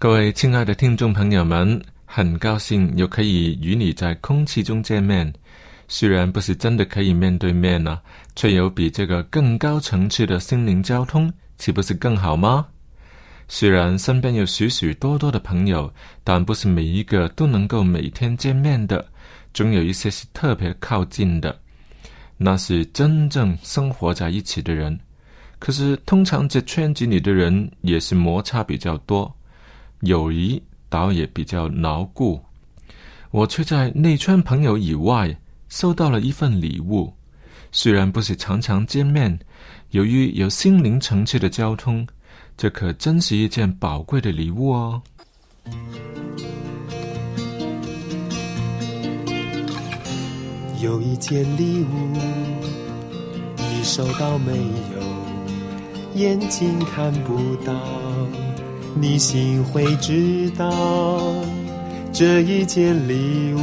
各位亲爱的听众朋友们，很高兴又可以与你在空气中见面。虽然不是真的可以面对面呢，却有比这个更高层次的心灵交通，岂不是更好吗？虽然身边有许许多多的朋友，但不是每一个都能够每天见面的，总有一些是特别靠近的，那是真正生活在一起的人。可是通常这圈子里的人也是摩擦比较多。友谊倒也比较牢固，我却在内圈朋友以外收到了一份礼物。虽然不是常常见面，由于有心灵层次的交通，这可真是一件宝贵的礼物哦。有一件礼物，你收到没有？眼睛看不到。你心会知道，这一件礼物，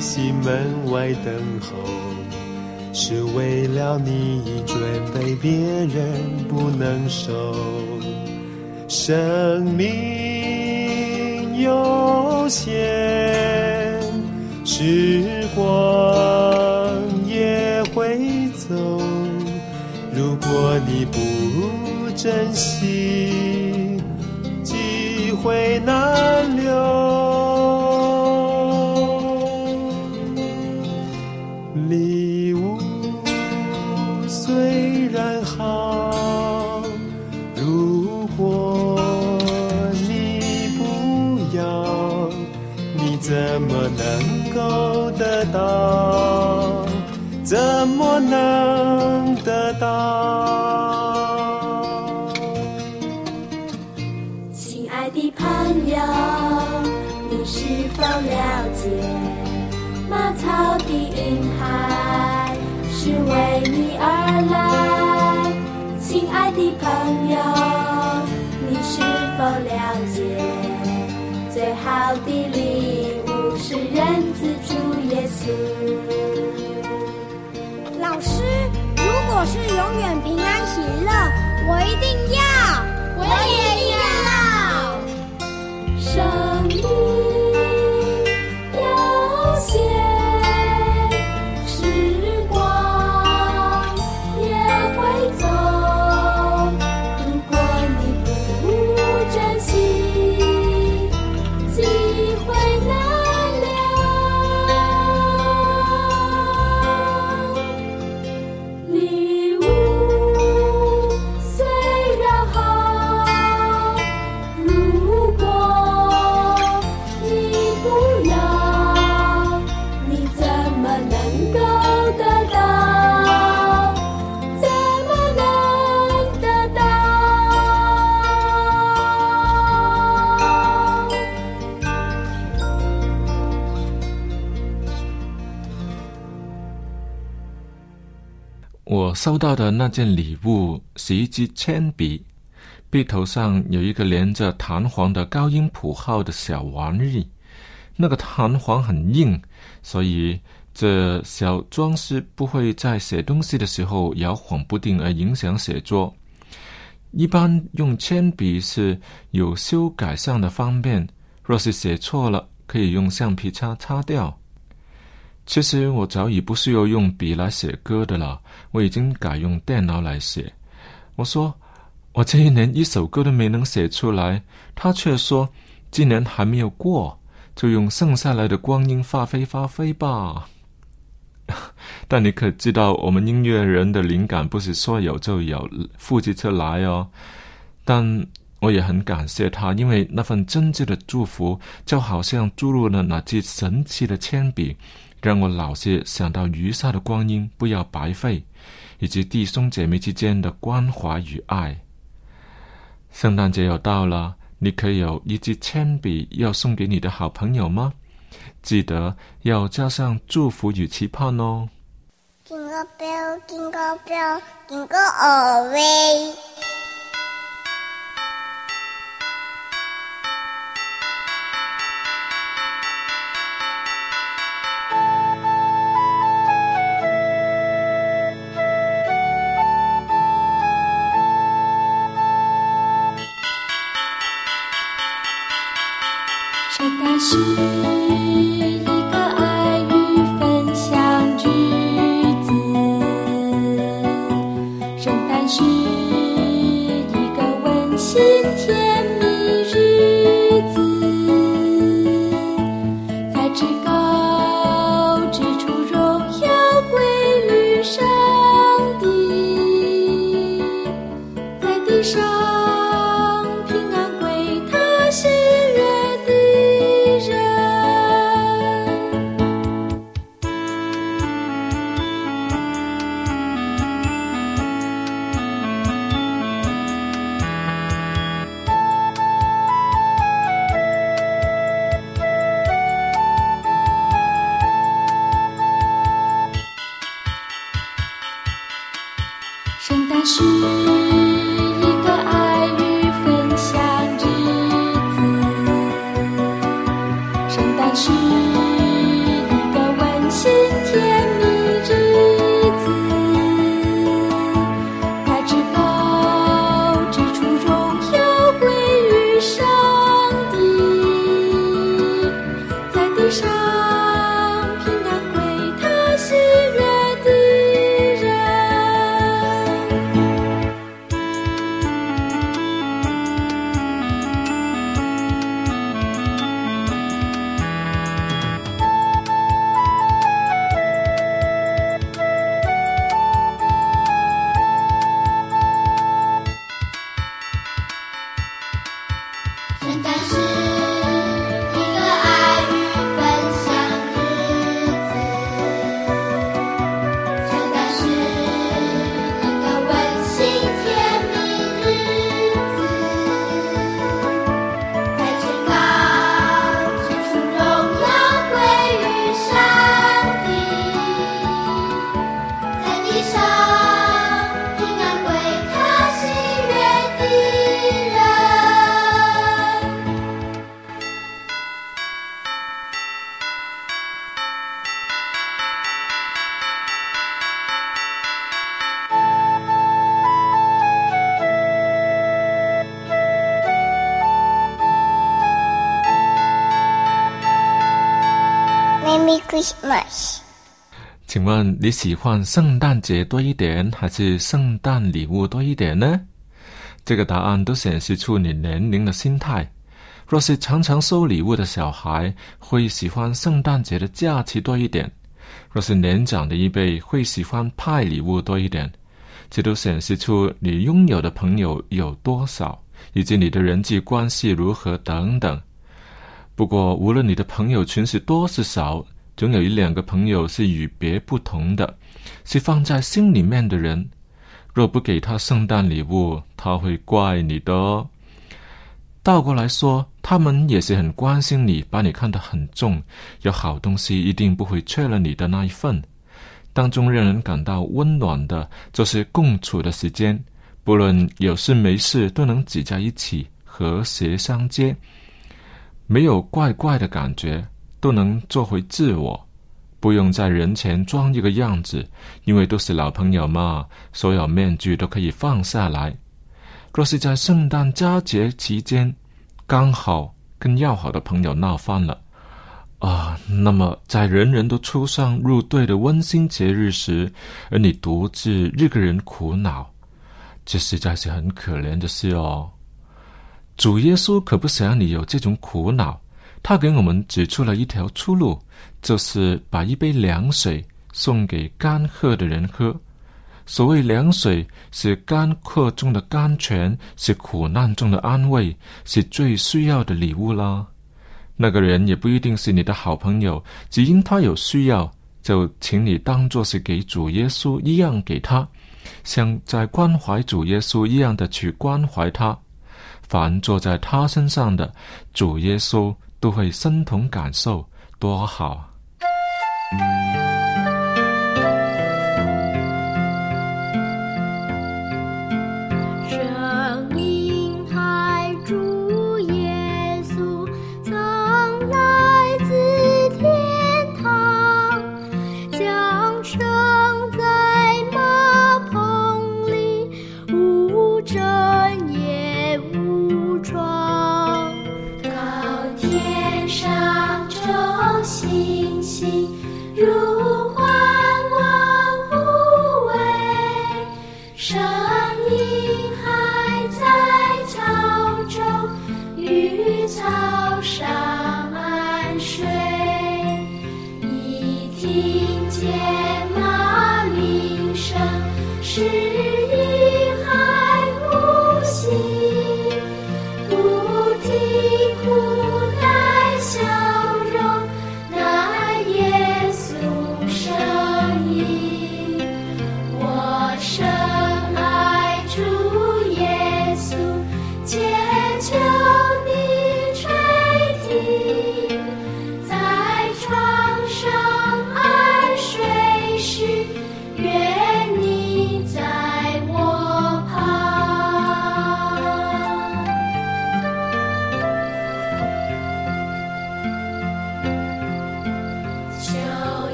心门外等候，是为了你准备，别人不能收。生命有限，时光也会走，如果你不珍惜。会难留。礼物虽然好，如果你不要，你怎么能够得到？怎么能得到？了解？最好的礼物是人子主耶稣。老师，如果是永远平安喜乐，我一定要，我也收到的那件礼物是一支铅笔，笔头上有一个连着弹簧的高音谱号的小玩意。那个弹簧很硬，所以这小装饰不会在写东西的时候摇晃不定而影响写作。一般用铅笔是有修改上的方便，若是写错了，可以用橡皮擦擦掉。其实我早已不需要用笔来写歌的了，我已经改用电脑来写。我说我这一年一首歌都没能写出来，他却说今年还没有过，就用剩下来的光阴发挥发挥吧。但你可知道，我们音乐人的灵感不是说有就有，复制出来哦。但我也很感谢他，因为那份真挚的祝福，就好像注入了那支神奇的铅笔，让我老是想到余下的光阴不要白费，以及弟兄姐妹之间的关怀与爱。圣诞节要到了，你可以有一支铅笔要送给你的好朋友吗？记得要加上祝福与期盼哦。圣诞请问你喜欢圣诞节多一点，还是圣诞礼物多一点呢？这个答案都显示出你年龄的心态。若是常常收礼物的小孩，会喜欢圣诞节的假期多一点；若是年长的一辈，会喜欢派礼物多一点。这都显示出你拥有的朋友有多少，以及你的人际关系如何等等。不过，无论你的朋友群是多是少，总有一两个朋友是与别不同的，是放在心里面的人。若不给他圣诞礼物，他会怪你的。倒过来说，他们也是很关心你，把你看得很重，有好东西一定不会缺了你的那一份。当中让人感到温暖的，就是共处的时间，不论有事没事，都能挤在一起，和谐相接，没有怪怪的感觉，都能做回自我，不用在人前装一个样子，因为都是老朋友嘛，所有面具都可以放下来。若是在圣诞佳节期间，刚好跟要好的朋友闹翻了。啊，那么在人人都出上入队的温馨节日时，而你独自一个人苦恼，这实在是很可怜的事哦。主耶稣可不想你有这种苦恼，他给我们指出了一条出路，就是把一杯凉水送给干渴的人喝。所谓凉水，是干渴中的甘泉，是苦难中的安慰，是最需要的礼物啦。那个人也不一定是你的好朋友，只因他有需要，就请你当做是给主耶稣一样给他，像在关怀主耶稣一样的去关怀他。凡坐在他身上的主耶稣都会身同感受，多好。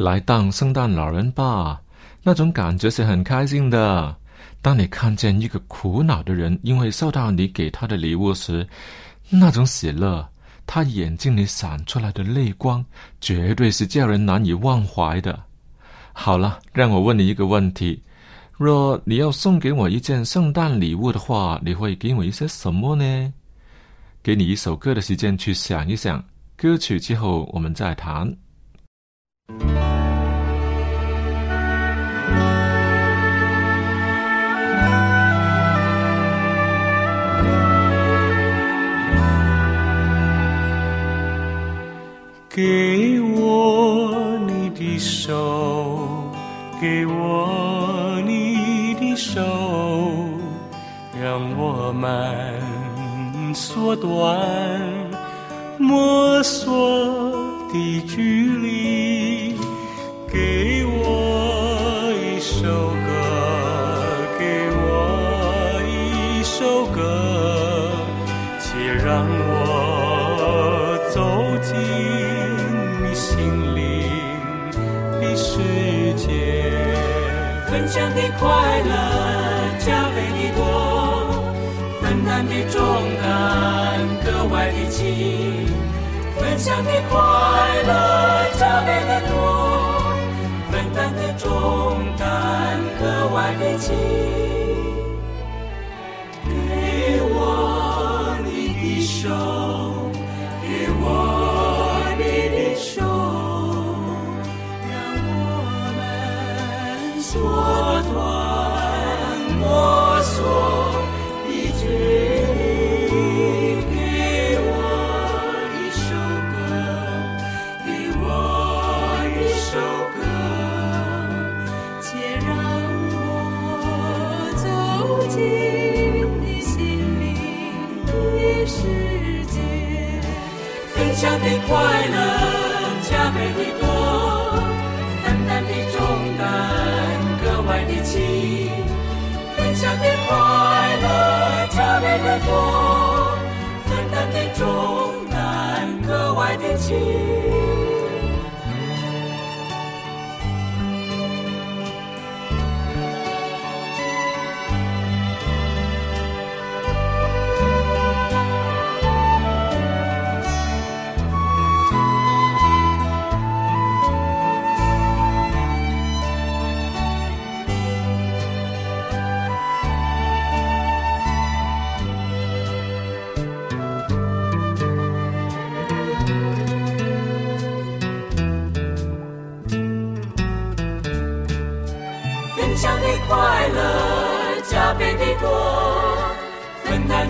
来当圣诞老人吧，那种感觉是很开心的。当你看见一个苦恼的人因为收到你给他的礼物时，那种喜乐，他眼睛里闪出来的泪光，绝对是叫人难以忘怀的。好了，让我问你一个问题：若你要送给我一件圣诞礼物的话，你会给我一些什么呢？给你一首歌的时间去想一想，歌曲之后我们再谈。给我你的手，给我你的手，让我们缩短摸索的距离。快乐加倍的多，分担的重担格外的轻。分享的快乐加倍的多，分担的重担格外的轻。快乐加倍的多，淡淡的重担格外的轻。分享的快乐加倍的多，分担的重担格外的轻。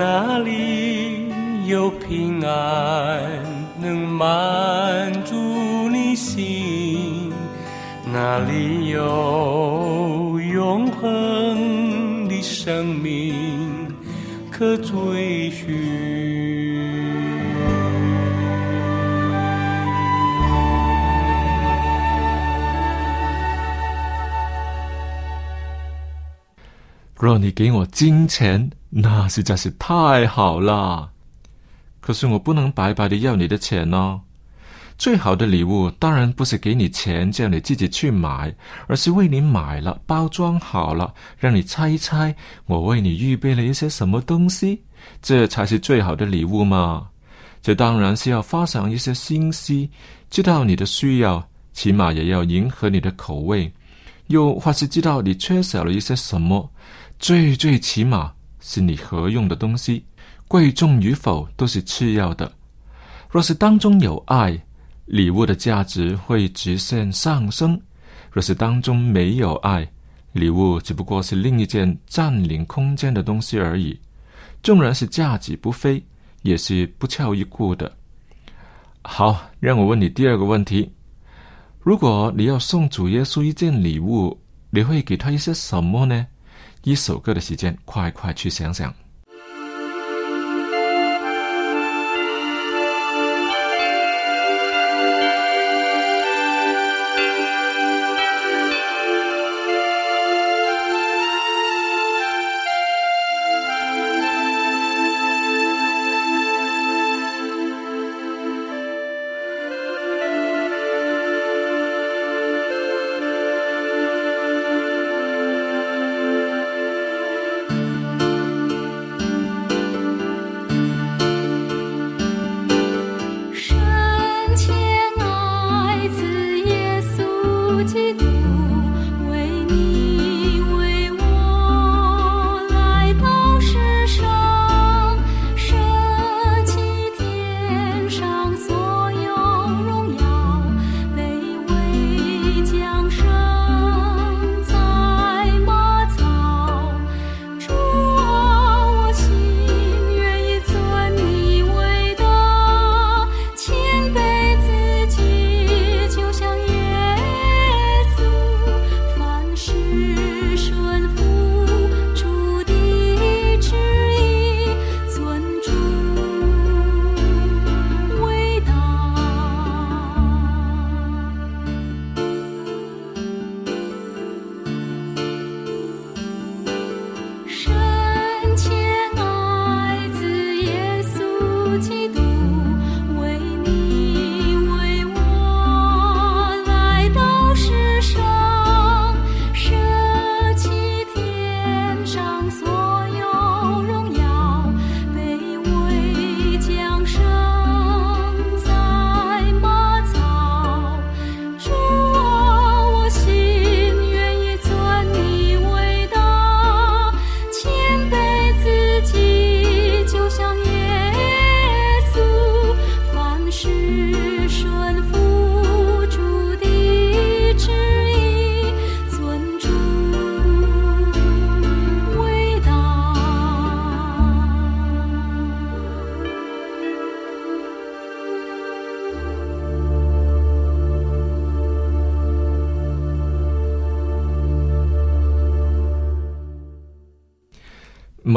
哪里有平安，能满足你心。哪里有永恒的生命可追寻？若你给我金钱，那实在是太好了。可是我不能白白的要你的钱哦。最好的礼物当然不是给你钱叫你自己去买，而是为你买了，包装好了，让你猜一猜我为你预备了一些什么东西，这才是最好的礼物嘛。这当然是要花上一些心思，知道你的需要，起码也要迎合你的口味，又或是知道你缺少了一些什么，最最起码是你合用的东西，贵重与否都是次要的。若是当中有爱，礼物的价值会直线上升；若是当中没有爱，礼物只不过是另一件占领空间的东西而已。纵然是价值不菲，也是不屑一顾的。好，让我问你第二个问题：如果你要送主耶稣一件礼物，你会给他一些什么呢？一首歌的时间，快快去想想。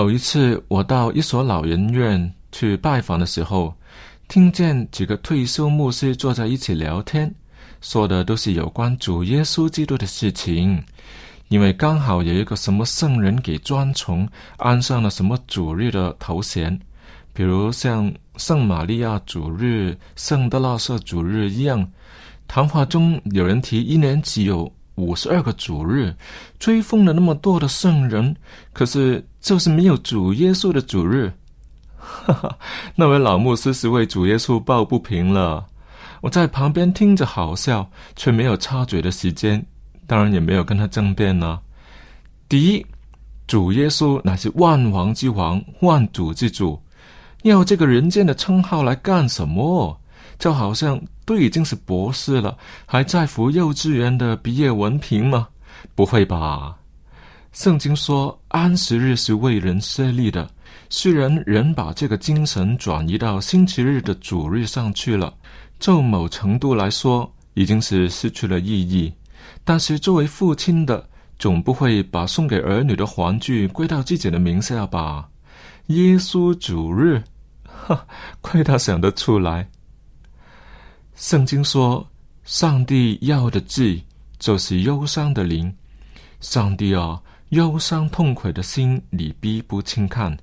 某一次，我到一所老人院去拜访的时候，听见几个退休牧师坐在一起聊天，说的都是有关主耶稣基督的事情。因为刚好有一个什么圣人给专从安上了什么主日的头衔，比如像圣玛利亚主日、圣德拉瑟主日一样。谈话中有人提一年只有五十二个主日，追封了那么多的圣人，可是就是没有主耶稣的主日。哈哈，那位老牧师是为主耶稣抱不平了。我在旁边听着好笑，却没有插嘴的时间。当然也没有跟他争辩呢。第一，主耶稣乃是万王之王、万主之主，要这个人间的称号来干什么？就好像都已经是博士了，还在乎幼稚园的毕业文凭吗？不会吧？圣经说安息日是为人设立的，虽然人把这个精神转移到星期日的主日上去了，就某程度来说，已经是失去了意义。但是作为父亲的，总不会把送给儿女的玩具归到自己的名下吧？耶稣主日，哈，亏他想得出来。圣经说，上帝要的字就是忧伤的灵。上帝啊，忧伤痛悔的心，你必不轻看。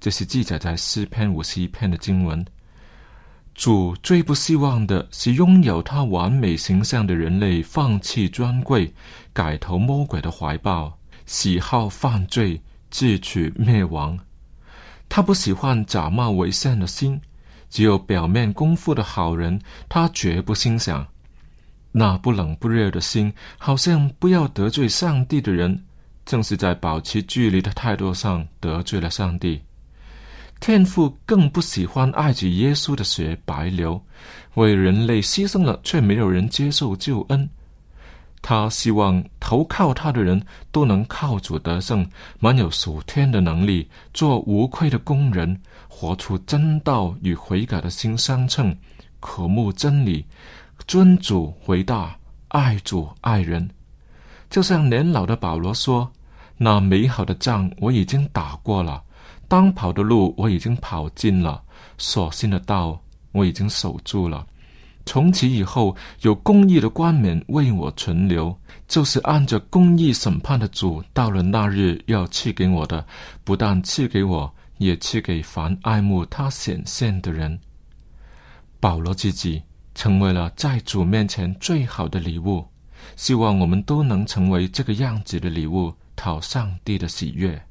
这是记载在诗篇五十一篇的经文。主最不希望的是拥有他完美形象的人类放弃尊贵，改投魔鬼的怀抱，喜好犯罪，自取灭亡。他不喜欢假冒为善的心，只有表面功夫的好人，他绝不欣赏。那不冷不热的心，好像不要得罪上帝的人，正是在保持距离的态度上得罪了上帝。天父更不喜欢爱子耶稣的血白流，为人类牺牲了，却没有人接受救恩。他希望投靠他的人都能靠主得胜，满有属天的能力，做无愧的工人，活出真道与悔改的心相称，渴慕真理，尊主为大，爱主爱人。就像年老的保罗说：“那美好的仗我已经打过了。”当跑的路我已经跑尽了，所信的道我已经守住了。从此以后，有公义的冠冕为我存留，就是按着公义审判的主，到了那日要赐给我的，不但赐给我，也赐给凡爱慕他显现的人。保罗自己成为了在主面前最好的礼物，希望我们都能成为这个样子的礼物，讨上帝的喜悦。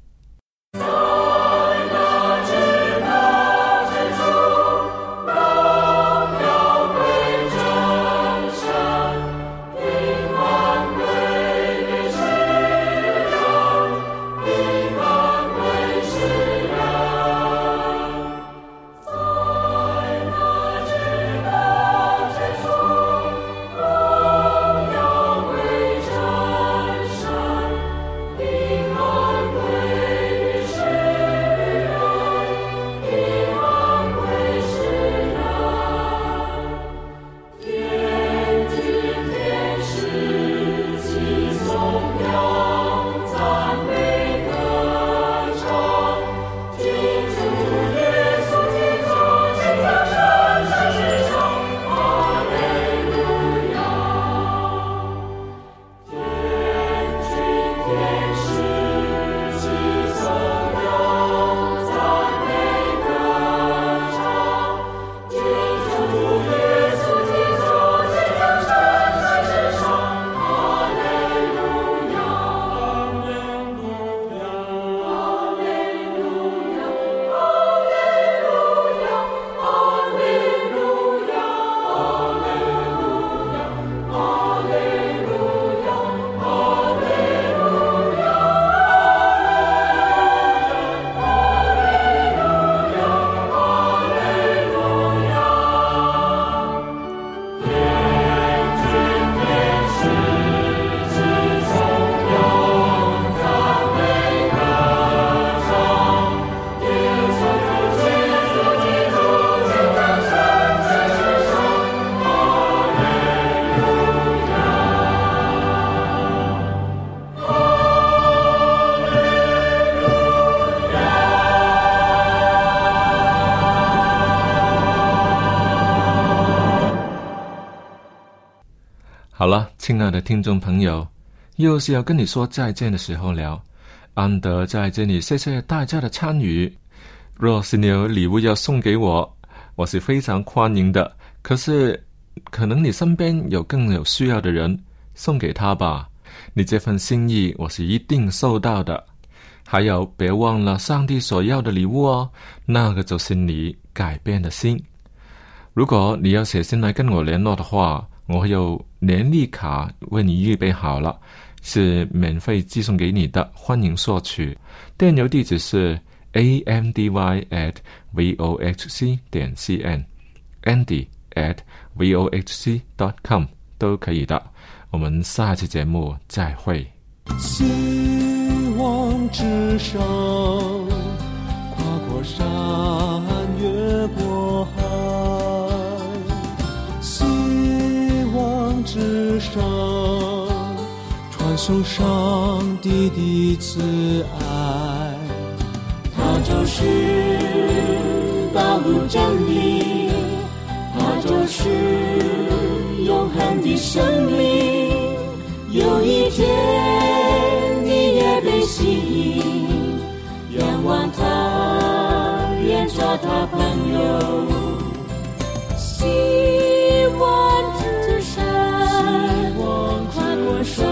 亲爱的听众朋友，又是要跟你说再见的时候了。安德在这里谢谢大家的参与。若是你有礼物要送给我，我是非常欢迎的。可是，可能你身边有更有需要的人，送给他吧。你这份心意，我是一定收到的。还有，别忘了上帝所要的礼物哦，那个就是你改变的心。如果你要写信来跟我联络的话，我有年历卡为你预备好了，是免费寄送给你的，欢迎索取。电邮地址是 a m d y at v o h c 点 c n，andy at v o h c dot com 都可以的。我们下期节目再会。希望之声，跨过山，越过海。传送上帝的慈爱。它就是道路真理，它就是永恒的生命。有一天你也被吸引，仰望他，愿做他朋友。希望之声，跨过山，